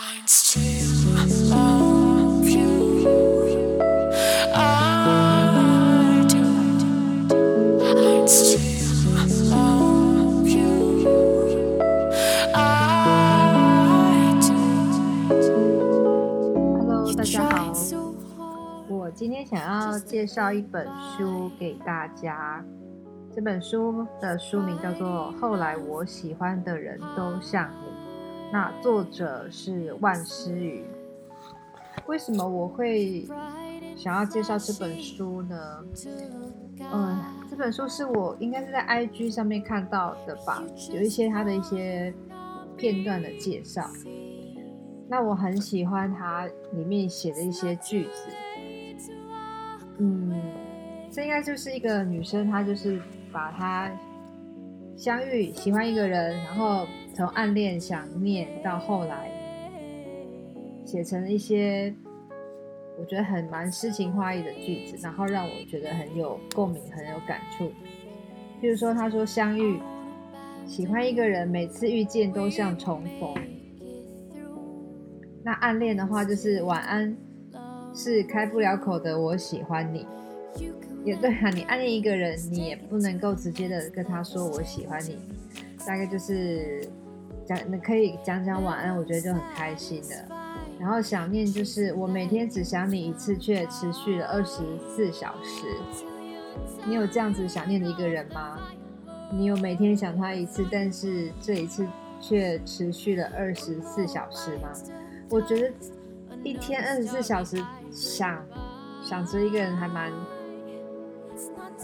Hello，大家好，我今天想要介绍一本书给大家。这本书的书名叫做《后来我喜欢的人都像你》，那作者是万诗雨。为什么我会想要介绍这本书呢？嗯，这本书是我应该是在 IG 上面看到的吧，有一些它的一些片段的介绍。那我很喜欢它里面写的一些句子，嗯，这应该就是一个女生，她就是把她相遇、喜欢一个人，然后从暗恋、想念到后来，写成了一些我觉得很蛮诗情画意的句子，然后让我觉得很有共鸣、很有感触。譬如说，他说相遇、喜欢一个人，每次遇见都像重逢。那暗恋的话就是晚安，是开不了口的。我喜欢你，也对啊。你暗恋一个人，你也不能够直接的跟他说我喜欢你，大概就是讲，你可以讲讲晚安，我觉得就很开心的。然后想念就是我每天只想你一次，却持续了二十四小时。你有这样子想念的一个人吗？你有每天想他一次，但是这一次却持续了二十四小时吗？我觉得一天二十四小时想想着一个人还蛮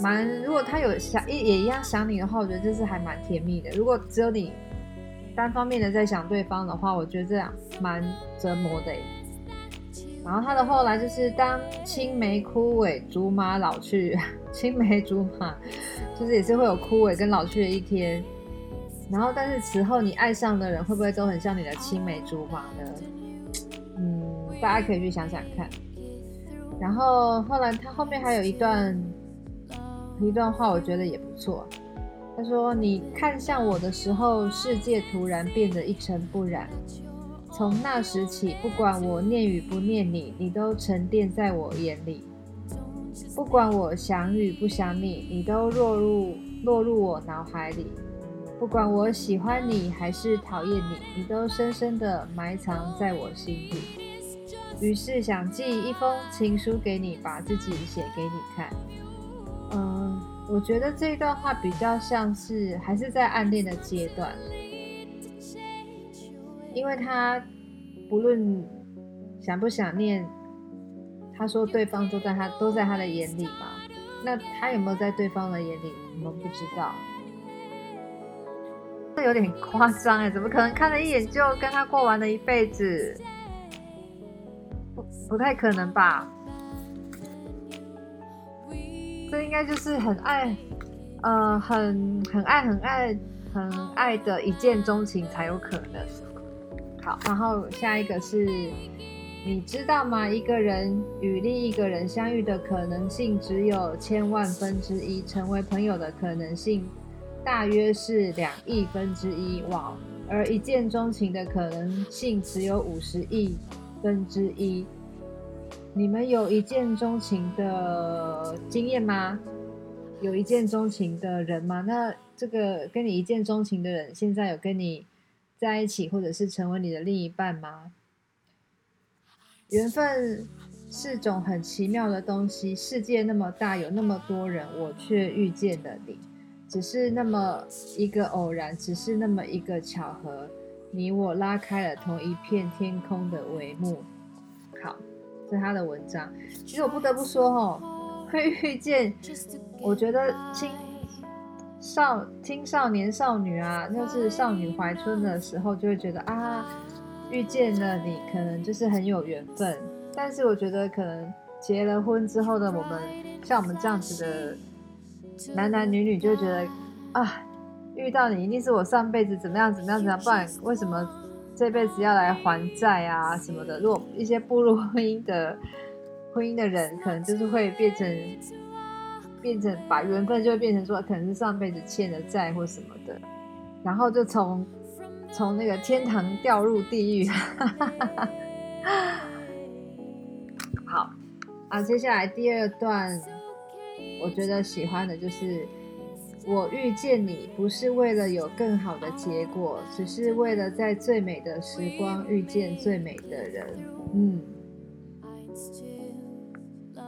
蛮，如果他有想也也一样想你的话，我觉得这是还蛮甜蜜的。如果只有你单方面的在想对方的话，我觉得这样蛮折磨的。然后他的后来就是当青梅枯萎，竹马老去，青梅竹马就是也是会有枯萎跟老去的一天。然后但是此后你爱上的人会不会都很像你的青梅竹马呢？嗯，大家可以去想想看。然后后来他后面还有一段一段话，我觉得也不错。他说：“你看向我的时候，世界突然变得一尘不染。从那时起，不管我念与不念你，你都沉淀在我眼里；不管我想与不想你，你都落入落入我脑海里；不管我喜欢你还是讨厌你，你都深深的埋藏在我心底。于是想寄一封情书给你，把自己写给你看。嗯，我觉得这一段话比较像是还是在暗恋的阶段，因为他不论想不想念，他说对方都在他都在他的眼里嘛。那他有没有在对方的眼里，我们不知道。这有点夸张哎，怎么可能看了一眼就跟他过完了一辈子？不不太可能吧？这应该就是很爱，呃，很很爱很爱很爱的一见钟情才有可能。好，然后下一个是，你知道吗？一个人与另一个人相遇的可能性只有千万分之一，成为朋友的可能性大约是两亿分之一。哇！而一见钟情的可能性只有五十亿分之一。你们有一见钟情的经验吗？有一见钟情的人吗？那这个跟你一见钟情的人，现在有跟你在一起，或者是成为你的另一半吗？缘分是种很奇妙的东西，世界那么大，有那么多人，我却遇见了你，只是那么一个偶然，只是那么一个巧合，你我拉开了同一片天空的帷幕。好。是他的文章，其实我不得不说，哦，会遇见，我觉得青少青少年少女啊，就是少女怀春的时候，就会觉得啊，遇见了你，可能就是很有缘分。但是我觉得，可能结了婚之后的我们，像我们这样子的男男女女，就觉得啊，遇到你一定是我上辈子怎么样怎么样怎么样，不然为什么？这辈子要来还债啊什么的，如果一些步入婚姻的 婚姻的人，可能就是会变成变成把缘分就会变成说，可能是上辈子欠的债或什么的，然后就从从那个天堂掉入地狱。好啊，接下来第二段，我觉得喜欢的就是我遇见你，不是为了有更好的结果，只是为了在最美的时光遇见最美的人。嗯，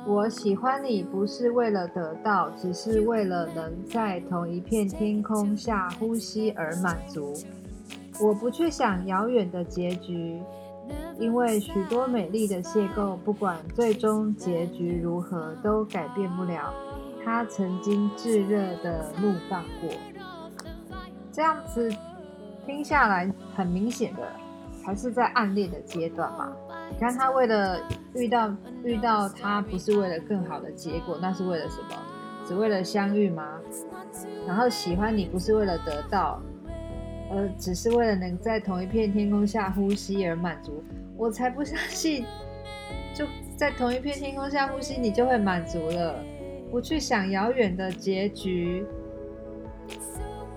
我喜欢你，不是为了得到，只是为了能在同一片天空下呼吸而满足。我不去想遥远的结局，因为许多美丽的邂逅，不管最终结局如何，都改变不了他曾经炙热的怒放过。这样子听下来，很明显的还是在暗恋的阶段嘛。你看他为了遇到遇到他，不是为了更好的结果，那是为了什么？只为了相遇吗？然后喜欢你，不是为了得到。呃，只是为了能在同一片天空下呼吸而满足，我才不相信，就在同一片天空下呼吸，你就会满足了。不去想遥远的结局，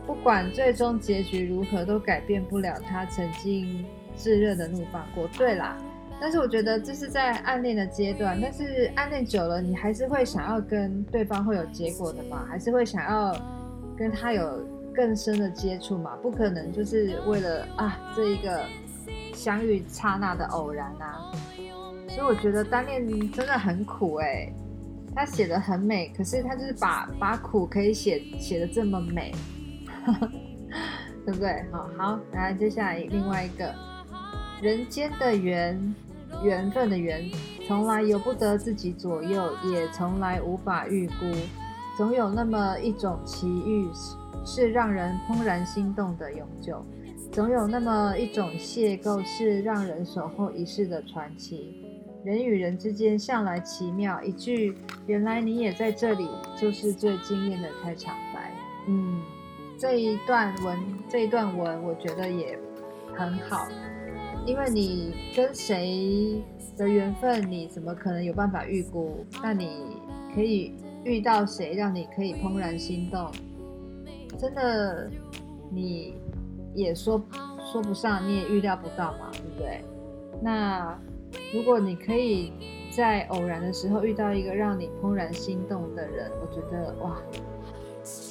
不管最终结局如何，都改变不了他曾经炙热的怒放过。对啦，但是我觉得这是在暗恋的阶段，但是暗恋久了，你还是会想要跟对方会有结果的嘛，还是会想要跟他有。更深的接触嘛，不可能就是为了啊这一个相遇刹那的偶然啊，所以我觉得单恋真的很苦哎，他写的很美，可是他就是把把苦可以写写的这么美，对不对？好好，来接下来另外一个人间的缘缘分的缘，从来由不得自己左右，也从来无法预估，总有那么一种奇遇。是让人怦然心动的永久，总有那么一种邂逅是让人守候一世的传奇。人与人之间向来奇妙，一句“原来你也在这里”就是最惊艳的开场白。嗯，这一段文，这一段文，我觉得也很好，因为你跟谁的缘分，你怎么可能有办法预估？那你可以遇到谁，让你可以怦然心动？真的，你也说说不上，你也预料不到嘛，对不对？那如果你可以在偶然的时候遇到一个让你怦然心动的人，我觉得哇，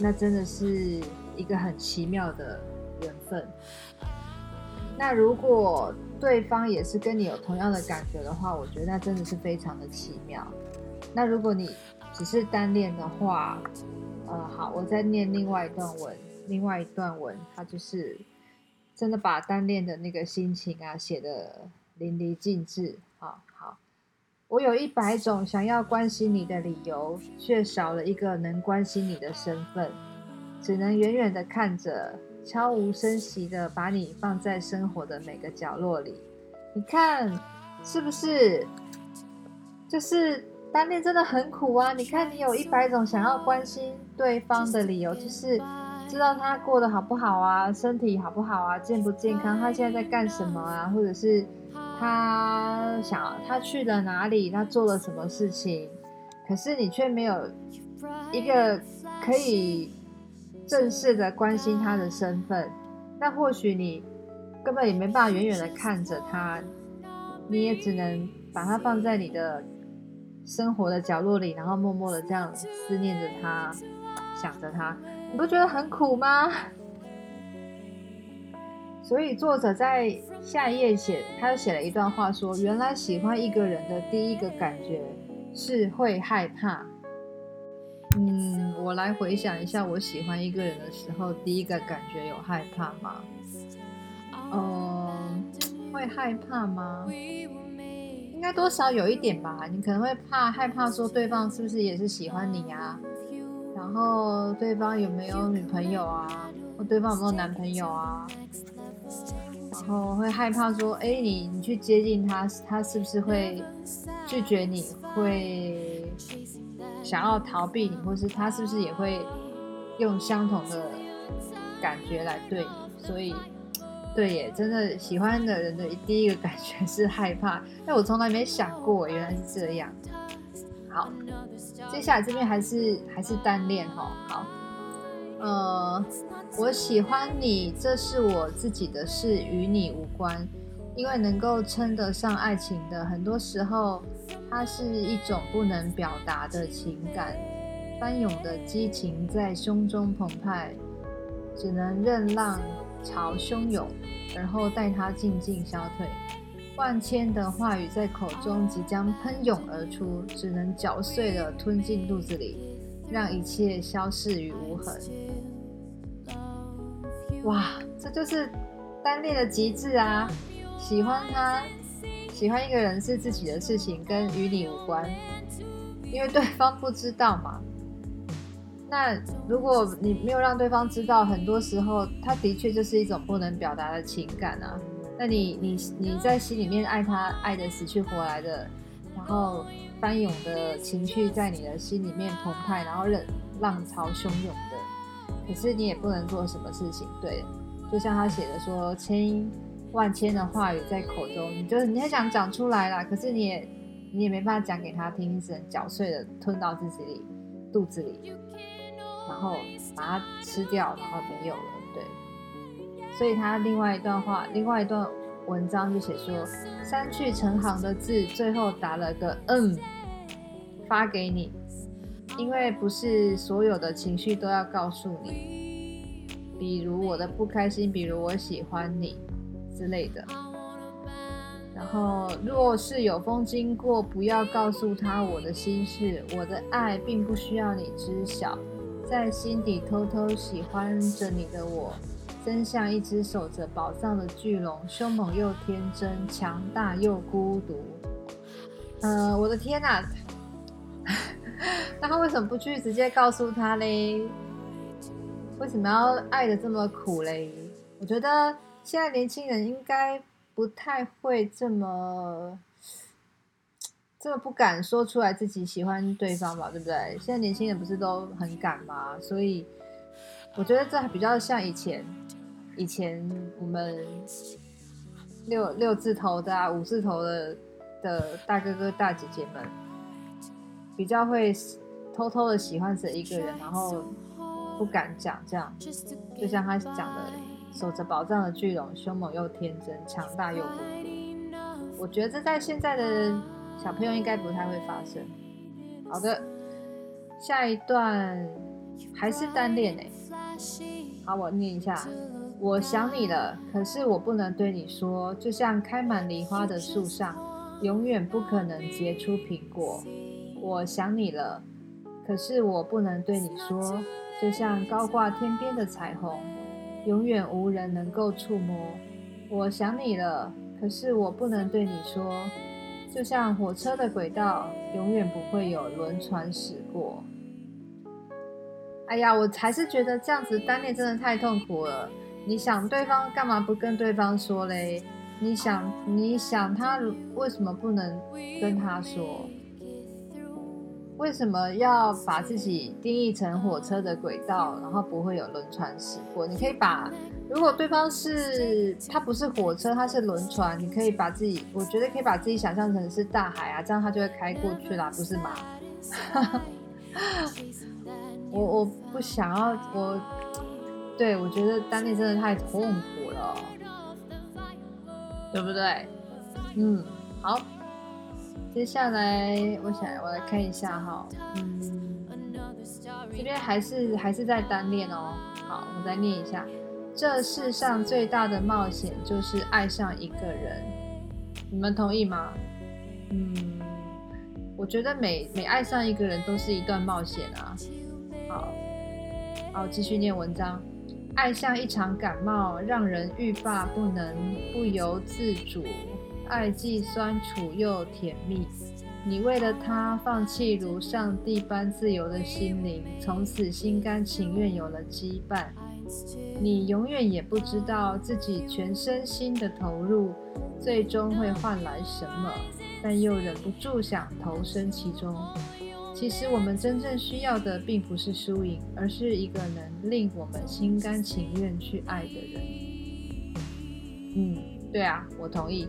那真的是一个很奇妙的缘分。那如果对方也是跟你有同样的感觉的话，我觉得那真的是非常的奇妙。那如果你只是单恋的话，呃，好，我再念另外一段文，另外一段文，它就是真的把单恋的那个心情啊写的淋漓尽致。好好，我有一百种想要关心你的理由，却少了一个能关心你的身份，只能远远的看着，悄无声息的把你放在生活的每个角落里。你看，是不是？就是。单恋真的很苦啊！你看，你有一百种想要关心对方的理由，就是知道他过得好不好啊，身体好不好啊，健不健康，他现在在干什么啊，或者是他想他去了哪里，他做了什么事情，可是你却没有一个可以正式的关心他的身份，那或许你根本也没办法远远的看着他，你也只能把他放在你的。生活的角落里，然后默默的这样思念着他，想着他，你不觉得很苦吗？所以作者在下一页写，他又写了一段话，说：原来喜欢一个人的第一个感觉是会害怕。嗯，我来回想一下，我喜欢一个人的时候，第一个感觉有害怕吗？嗯，会害怕吗？应该多少有一点吧，你可能会怕害怕说对方是不是也是喜欢你啊？然后对方有没有女朋友啊？或对方有没有男朋友啊？然后会害怕说，哎，你你去接近他，他是不是会拒绝你？会想要逃避你，或是他是不是也会用相同的感觉来对你？所以。对耶，真的喜欢的人的第一个感觉是害怕，但我从来没想过原来是这样。好，接下来这边还是还是单恋哈。好，呃，我喜欢你，这是我自己的事，与你无关。因为能够称得上爱情的，很多时候它是一种不能表达的情感，翻涌的激情在胸中澎湃，只能任浪潮汹涌，而后待它静静消退。万千的话语在口中即将喷涌而出，只能嚼碎了吞进肚子里，让一切消逝于无痕。哇，这就是单恋的极致啊！喜欢他，喜欢一个人是自己的事情，跟与你无关，因为对方不知道嘛。那如果你没有让对方知道，很多时候他的确就是一种不能表达的情感啊。那你你你在心里面爱他，爱的死去活来的，然后翻涌的情绪在你的心里面澎湃，然后任浪潮汹涌的，可是你也不能做什么事情。对，就像他写的说，千万千的话语在口中，你就是你很想讲出来啦，可是你也你也没办法讲给他听，只能嚼碎的吞到自己里肚子里，然后把它吃掉，然后没有了。对，所以他另外一段话，另外一段文章就写说，删去成行的字，最后打了个嗯，发给你，因为不是所有的情绪都要告诉你，比如我的不开心，比如我喜欢你。之类的，然后若是有风经过，不要告诉他我的心事，我的爱并不需要你知晓，在心底偷偷喜欢着你的我，真像一只守着宝藏的巨龙，凶猛又天真，强大又孤独。呃，我的天哪，那他为什么不去直接告诉他嘞？为什么要爱的这么苦嘞？我觉得。现在年轻人应该不太会这么这么不敢说出来自己喜欢对方吧，对不对？现在年轻人不是都很敢吗？所以我觉得这还比较像以前，以前我们六六字头的啊，五字头的的大哥哥大姐姐们，比较会偷偷的喜欢着一个人，然后不敢讲，这样就像他讲的。守着宝藏的巨龙，凶猛又天真，强大又孤独。我觉得这在现在的小朋友应该不太会发生。好的，下一段还是单恋哎。好，我念一下。我想你了，可是我不能对你说，就像开满梨花的树上，永远不可能结出苹果。我想你了，可是我不能对你说，就像高挂天边的彩虹。永远无人能够触摸。我想你了，可是我不能对你说。就像火车的轨道，永远不会有轮船驶过。哎呀，我还是觉得这样子单恋真的太痛苦了。你想对方干嘛不跟对方说嘞？你想你想他为什么不能跟他说？为什么要把自己定义成火车的轨道，然后不会有轮船驶过？你可以把，如果对方是他不是火车，他是轮船，你可以把自己，我觉得可以把自己想象成是大海啊，这样他就会开过去啦，不是吗？我我不想要，我对我觉得单恋真的太痛苦了，对不对？嗯，好。接下来，我想我来看一下哈，嗯，这边还是还是在单恋哦。好，我再念一下，这世上最大的冒险就是爱上一个人，你们同意吗？嗯，我觉得每每爱上一个人都是一段冒险啊。好，好，继续念文章，爱像一场感冒，让人欲罢不能，不由自主。爱既酸楚又甜蜜，你为了他放弃如上帝般自由的心灵，从此心甘情愿有了羁绊。你永远也不知道自己全身心的投入，最终会换来什么，但又忍不住想投身其中。其实我们真正需要的并不是输赢，而是一个能令我们心甘情愿去爱的人。嗯，对啊，我同意。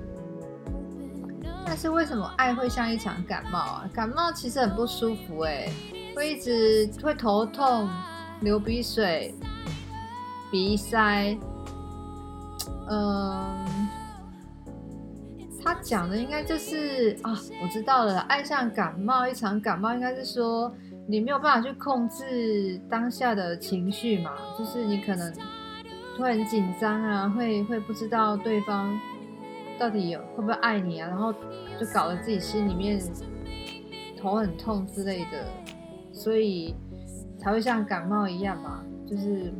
但是为什么爱会像一场感冒啊？感冒其实很不舒服哎，会一直会头痛，流鼻水、鼻塞，嗯，他讲的应该就是啊，我知道了，爱上感冒，一场感冒应该是说你没有办法去控制当下的情绪嘛，就是你可能会很紧张啊，会会不知道对方到底有会不会爱你啊，然后就搞得自己心里面头很痛之类的，所以才会像感冒一样嘛，就是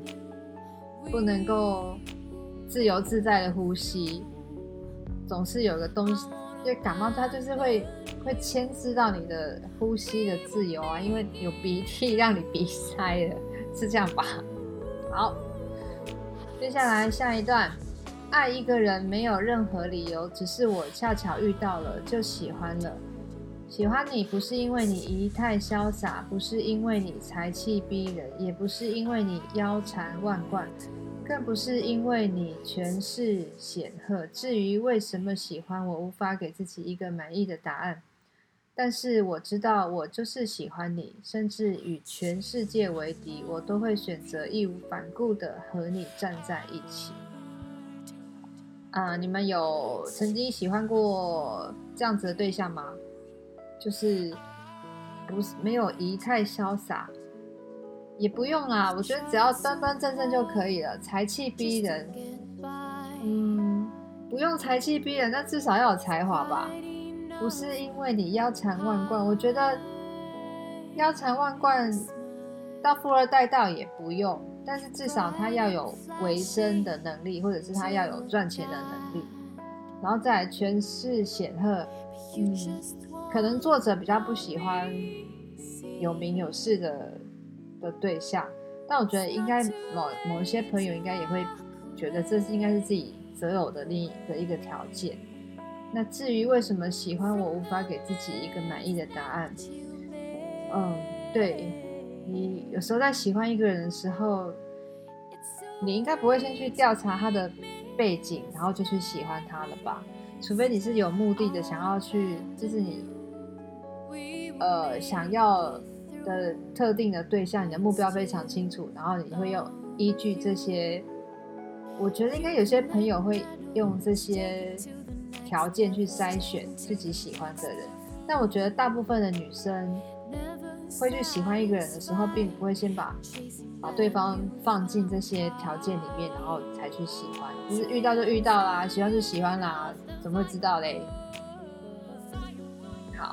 不能够自由自在的呼吸，总是有个东西，因为感冒它就是会会牵制到你的呼吸的自由啊，因为有鼻涕让你鼻塞了，是这样吧？好，接下来下一段，爱一个人没有任何理由，只是我恰巧遇到了就喜欢了。喜欢你不是因为你仪态潇洒，不是因为你才气逼人，也不是因为你腰缠万贯，更不是因为你权势显赫。至于为什么喜欢，我无法给自己一个满意的答案。但是我知道，我就是喜欢你，甚至与全世界为敌，我都会选择义无反顾的和你站在一起。啊、你们有曾经喜欢过这样子的对象吗？就是不是没有仪态潇洒，也不用啦，我觉得只要端端正正就可以了，才气逼人。嗯，不用才气逼人，但至少要有才华吧。不是因为你腰缠万贯，我觉得腰缠万贯到富二代倒也不用，但是至少他要有维生的能力，或者是他要有赚钱的能力，然后再来权势显赫。嗯，可能作者比较不喜欢有名有势的的对象，但我觉得应该某某一些朋友应该也会觉得这是应该是自己择偶的另一的一个条件。那至于为什么喜欢我，无法给自己一个满意的答案。嗯，对你有时候在喜欢一个人的时候，你应该不会先去调查他的背景，然后就去喜欢他了吧？除非你是有目的的，想要去，就是你呃想要的特定的对象，你的目标非常清楚，然后你会用依据这些，我觉得应该有些朋友会用这些条件去筛选自己喜欢的人，但我觉得大部分的女生会去喜欢一个人的时候，并不会先把把对方放进这些条件里面，然后才去喜欢，就是遇到就遇到啦，喜欢就喜欢啦，怎么会知道嘞？好，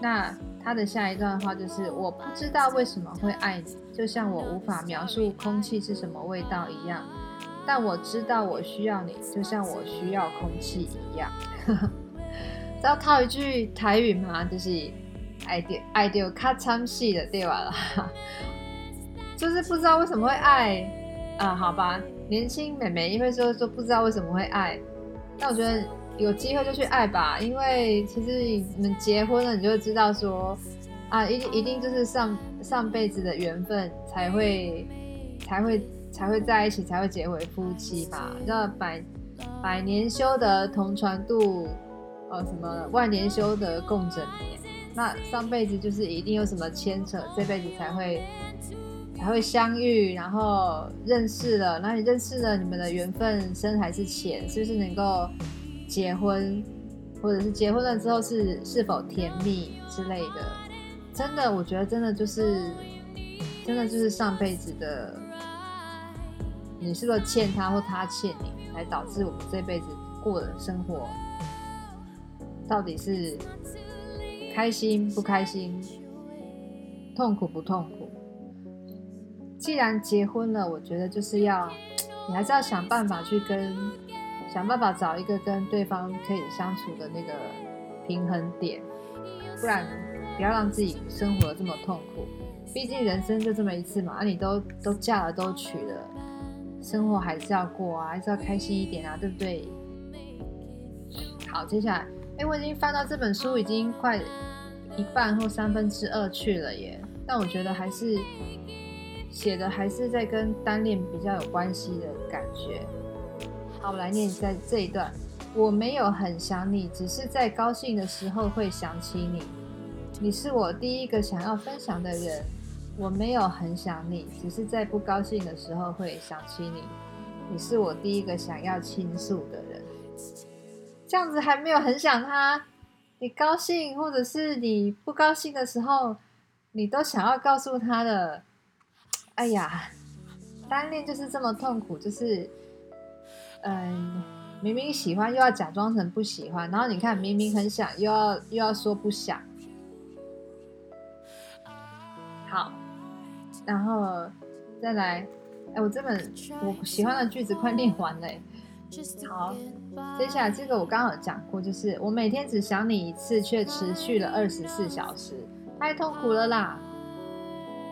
那他的下一段话就是：我不知道为什么会爱你，就像我无法描述空气是什么味道一样，但我知道我需要你，就像我需要空气一样。知道套一句台语吗？就是爱丢爱丢咔嚓戏的对吧啦？就是不知道为什么会爱啊？好吧，年轻美眉因为说说不知道为什么会爱，但我觉得有机会就去爱吧，因为其实你们结婚了，你就知道说啊，一定一定就是上上辈子的缘分才会才会才会在一起，才会结为夫妻嘛。那百百年修得同船渡，呃，什么万年修得共枕眠。那上辈子就是一定有什么牵扯，这辈子才会才会相遇，然后认识了。那你认识了，你们的缘分深还是浅？是不是能够结婚，或者是结婚了之后是是否甜蜜之类的？真的，我觉得真的就是真的就是上辈子的，你是不是欠他或他欠你，才导致我们这辈子过的生活到底是开心不开心，痛苦不痛苦？既然结婚了，我觉得就是要，你还是要想办法去跟，想办法找一个跟对方可以相处的那个平衡点，不然不要让自己生活的这么痛苦。毕竟人生就这么一次嘛，啊，你都都嫁了，都娶了，生活还是要过啊，还是要开心一点啊，对不对？好，接下来，哎，我已经翻到这本书已经快一半或三分之二去了耶，但我觉得还是写的还是在跟单恋比较有关系的感觉。好，我来念在这一段，我没有很想你，只是在高兴的时候会想起你。你是我第一个想要分享的人，我没有很想你，只是在不高兴的时候会想起你。你是我第一个想要倾诉的人。这样子还没有很想他，你高兴或者是你不高兴的时候，你都想要告诉他的。哎呀，单恋就是这么痛苦，就是，嗯，明明喜欢又要假装成不喜欢，然后你看明明很想又要又要说不想。好，然后再来，哎，我这本我喜欢的句子快念完了。好，接下来这个我刚刚有讲过，就是我每天只想你一次，却持续了二十四小时，太痛苦了啦！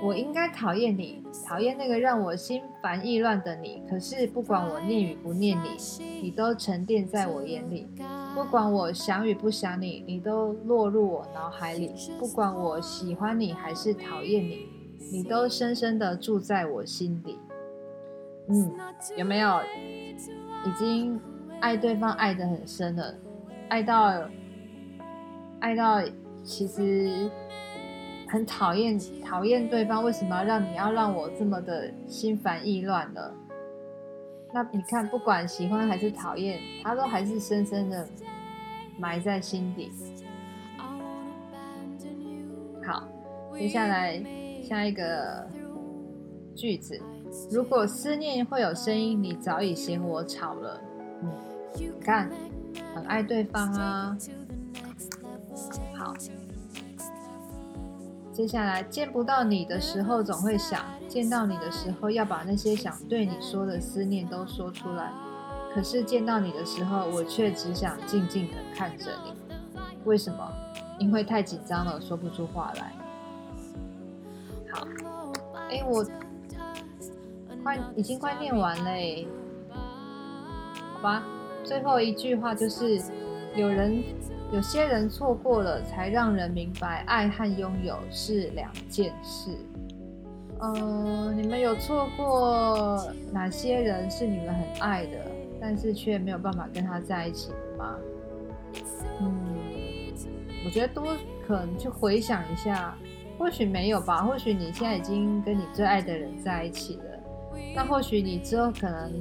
我应该讨厌你，讨厌那个让我心烦意乱的你。可是不管我念与不念你，你都沉淀在我眼里；不管我想与不想你，你都落入我脑海里；不管我喜欢你还是讨厌你，你都深深的住在我心里。嗯，有没有？已经爱对方爱得很深了，爱到爱到其实很讨厌讨厌对方，为什么要让你要让我这么的心烦意乱了？那你看，不管喜欢还是讨厌，他都还是深深的埋在心底。好，接下来下一个句子。如果思念会有声音，你早已嫌我吵了。嗯，你看，很爱对方啊。好，接下来见不到你的时候总会想，见到你的时候要把那些想对你说的思念都说出来。可是见到你的时候，我却只想静静的看着你。为什么？因为太紧张了，说不出话来。好，哎，我。快已经快念完嘞，好吧。最后一句话就是：有人有些人错过了，才让人明白爱和拥有是两件事。嗯，你们有错过哪些人是你们很爱的，但是却没有办法跟他在一起的吗？嗯，我觉得多可能去回想一下，或许没有吧，或许你现在已经跟你最爱的人在一起了。那或许你之后可能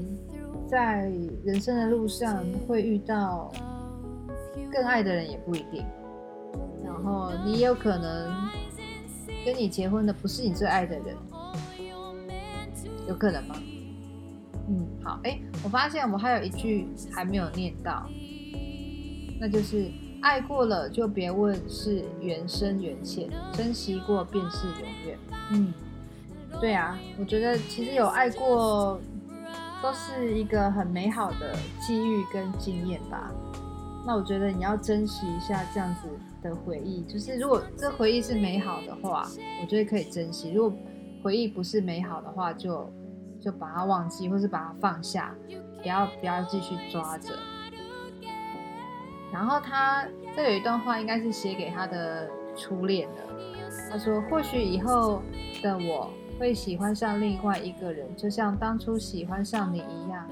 在人生的路上会遇到更爱的人，也不一定。然后你也有可能跟你结婚的不是你最爱的人，有可能吗？嗯，好，哎，我发现我们还有一句还没有念到，那就是爱过了就别问是缘深缘浅，珍惜过便是永远。嗯。对啊，我觉得其实有爱过，都是一个很美好的机遇跟经验吧。那我觉得你要珍惜一下这样子的回忆，就是如果这回忆是美好的话，我觉得可以珍惜；如果回忆不是美好的话，就就把它忘记，或是把它放下，不要不要继续抓着。然后他这有一段话，应该是写给他的初恋的。他说：“或许以后的我。”会喜欢上另外一个人，就像当初喜欢上你一样。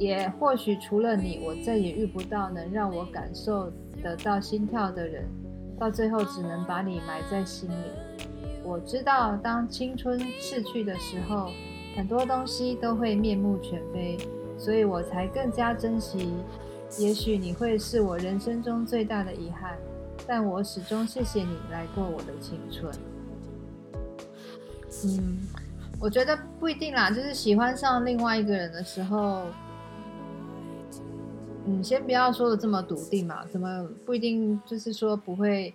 也或许除了你，我再也遇不到能让我感受得到心跳的人。到最后，只能把你埋在心里。我知道，当青春逝去的时候，很多东西都会面目全非，所以我才更加珍惜。也许你会是我人生中最大的遗憾，但我始终谢谢你来过我的青春。嗯，我觉得不一定啦，就是喜欢上另外一个人的时候，你，先不要说的这么笃定嘛，怎么不一定就是说不会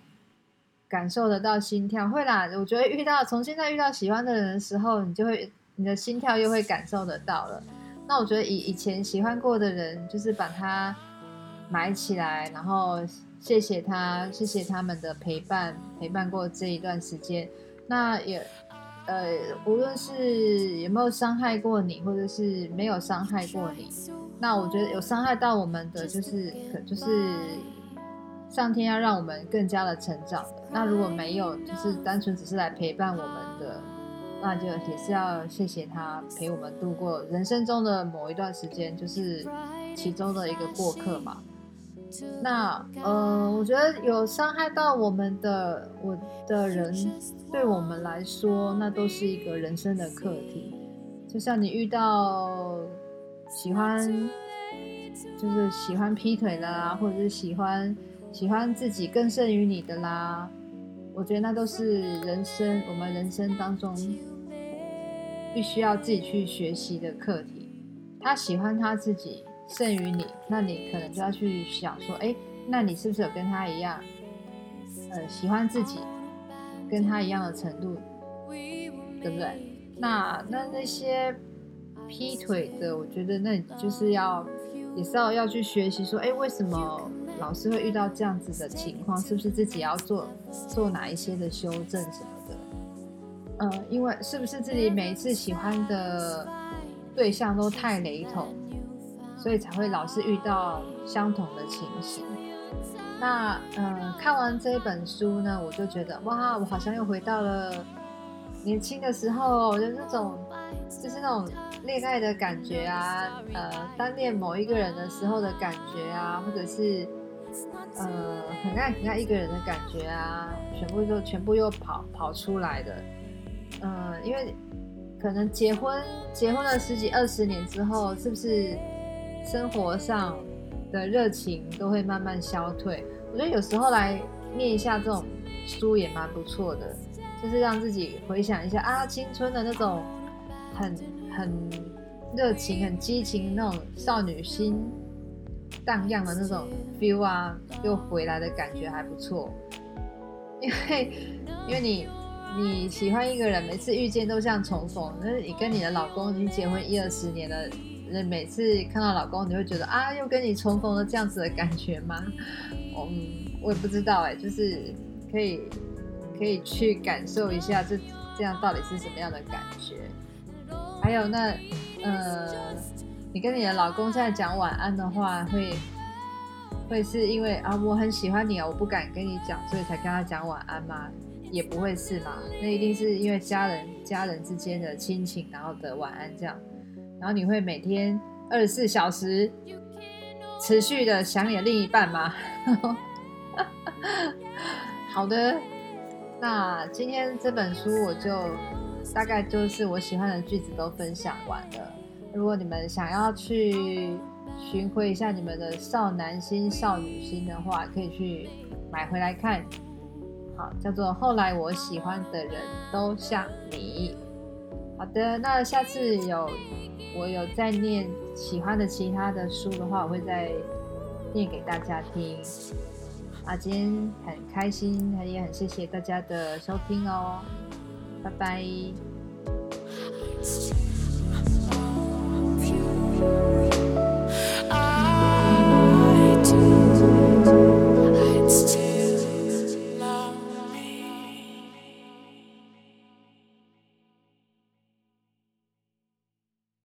感受得到心跳？会啦，我觉得遇到从现在遇到喜欢的人的时候，你就会你的心跳又会感受得到了。那我觉得以以前喜欢过的人，就是把他埋起来，然后谢谢他，谢谢他们的陪伴，陪伴过这一段时间，那也。呃，无论是有没有伤害过你，或者是没有伤害过你，那我觉得有伤害到我们的，就是可就是上天要让我们更加的成长的。那如果没有，就是单纯只是来陪伴我们的，那就也是要谢谢他陪我们度过人生中的某一段时间，就是其中的一个过客嘛。那呃，我觉得有伤害到我们的我的人，对我们来说，那都是一个人生的课题。就像你遇到喜欢，就是喜欢劈腿的啦，或者是喜欢喜欢自己更胜于你的啦，我觉得那都是人生我们人生当中必须要自己去学习的课题。他喜欢他自己。胜于你，那你可能就要去想说，哎，那你是不是有跟他一样，呃，喜欢自己，跟他一样的程度，对不对？那那那些劈腿的，我觉得那你就是要也是要要去学习说，哎，为什么老是会遇到这样子的情况？是不是自己要做做哪一些的修正什么的？嗯，因为是不是自己每一次喜欢的对象都太雷同？所以才会老是遇到相同的情形。那嗯，看完这本书呢，我就觉得哇，我好像又回到了年轻的时候，就那种就是那种恋爱的感觉啊，呃，单恋某一个人的时候的感觉啊，或者是呃很爱很爱一个人的感觉啊，全部就全部又跑跑出来的。嗯，因为可能结婚结婚了十几二十年之后，是不是？生活上的热情都会慢慢消退。我觉得有时候来念一下这种书也蛮不错的，就是让自己回想一下啊，青春的那种很很热情、很激情那种少女心荡漾的那种 feel 啊，又回来的感觉还不错。因为因为你你喜欢一个人，每次遇见都像重逢。那你跟你的老公已经结婚一二十年了。那每次看到老公，你会觉得啊，又跟你重逢了这样子的感觉吗？嗯，我也不知道哎，就是可以可以去感受一下这这样到底是什么样的感觉。还有那呃，你跟你的老公现在讲晚安的话，会会是因为啊我很喜欢你啊，我不敢跟你讲，所以才跟他讲晚安吗？也不会是嘛？那一定是因为家人家人之间的亲情，然后的晚安这样。然后你会每天二十四小时持续的想你的另一半吗？好的，那今天这本书我就大概就是我喜欢的句子都分享完了。如果你们想要去寻回一下你们的少男心、少女心的话，可以去买回来看。好，叫做后来我喜欢的人都像你。好的，那下次有我有再念喜欢的其他的书的话，我会再念给大家听。啊，今天很开心，也很谢谢大家的收听哦，拜拜。